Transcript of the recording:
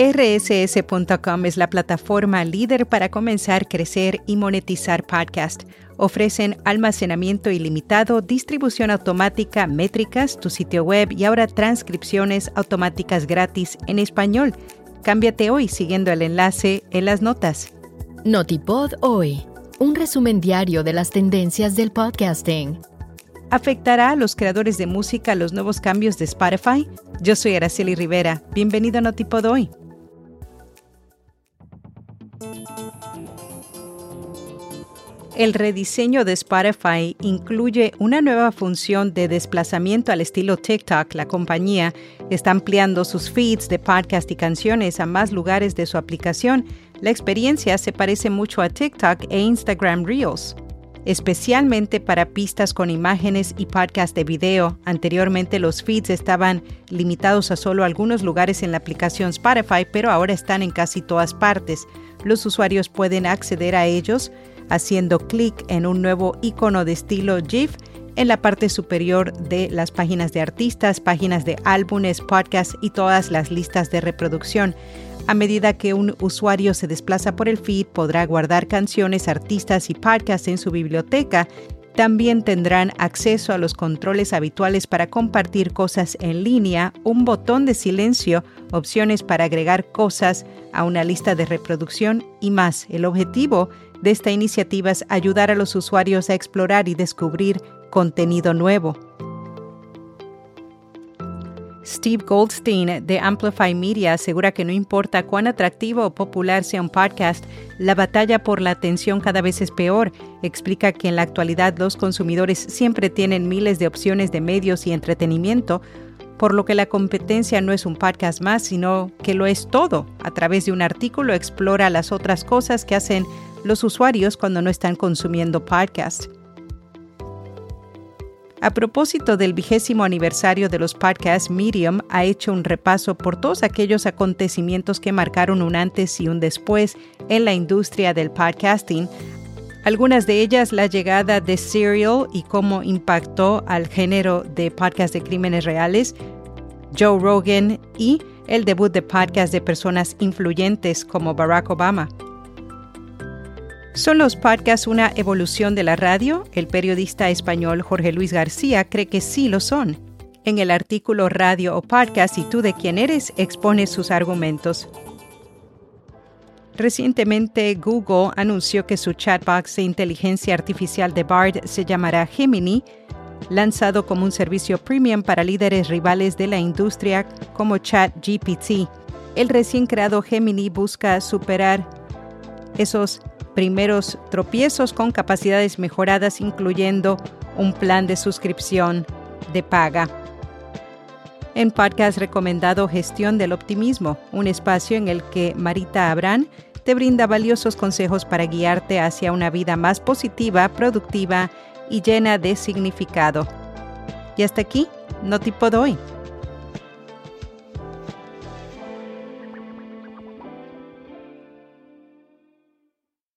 RSS.com es la plataforma líder para comenzar, crecer y monetizar podcast. Ofrecen almacenamiento ilimitado, distribución automática, métricas, tu sitio web y ahora transcripciones automáticas gratis en español. Cámbiate hoy siguiendo el enlace en las notas. Notipod hoy, un resumen diario de las tendencias del podcasting. ¿Afectará a los creadores de música los nuevos cambios de Spotify? Yo soy Araceli Rivera. Bienvenido a Notipod hoy. El rediseño de Spotify incluye una nueva función de desplazamiento al estilo TikTok. La compañía está ampliando sus feeds de podcast y canciones a más lugares de su aplicación. La experiencia se parece mucho a TikTok e Instagram Reels especialmente para pistas con imágenes y podcast de video. Anteriormente los feeds estaban limitados a solo algunos lugares en la aplicación Spotify, pero ahora están en casi todas partes. Los usuarios pueden acceder a ellos haciendo clic en un nuevo icono de estilo GIF en la parte superior de las páginas de artistas, páginas de álbumes, podcasts y todas las listas de reproducción. A medida que un usuario se desplaza por el feed, podrá guardar canciones, artistas y podcasts en su biblioteca. También tendrán acceso a los controles habituales para compartir cosas en línea, un botón de silencio, opciones para agregar cosas a una lista de reproducción y más. El objetivo de esta iniciativa es ayudar a los usuarios a explorar y descubrir contenido nuevo. Steve Goldstein de Amplify Media asegura que no importa cuán atractivo o popular sea un podcast, la batalla por la atención cada vez es peor. Explica que en la actualidad los consumidores siempre tienen miles de opciones de medios y entretenimiento, por lo que la competencia no es un podcast más, sino que lo es todo. A través de un artículo explora las otras cosas que hacen los usuarios cuando no están consumiendo podcast. A propósito del vigésimo aniversario de los podcasts, Medium ha hecho un repaso por todos aquellos acontecimientos que marcaron un antes y un después en la industria del podcasting. Algunas de ellas la llegada de Serial y cómo impactó al género de podcast de crímenes reales, Joe Rogan y el debut de podcast de personas influyentes como Barack Obama. ¿Son los podcasts una evolución de la radio? El periodista español Jorge Luis García cree que sí lo son. En el artículo Radio o Podcast y tú de quién eres expone sus argumentos. Recientemente Google anunció que su chatbox de inteligencia artificial de Bard se llamará Gemini, lanzado como un servicio premium para líderes rivales de la industria como ChatGPT. El recién creado Gemini busca superar esos primeros tropiezos con capacidades mejoradas, incluyendo un plan de suscripción de paga. En podcast recomendado Gestión del Optimismo, un espacio en el que Marita Abrán te brinda valiosos consejos para guiarte hacia una vida más positiva, productiva y llena de significado. Y hasta aquí, no tipo doy.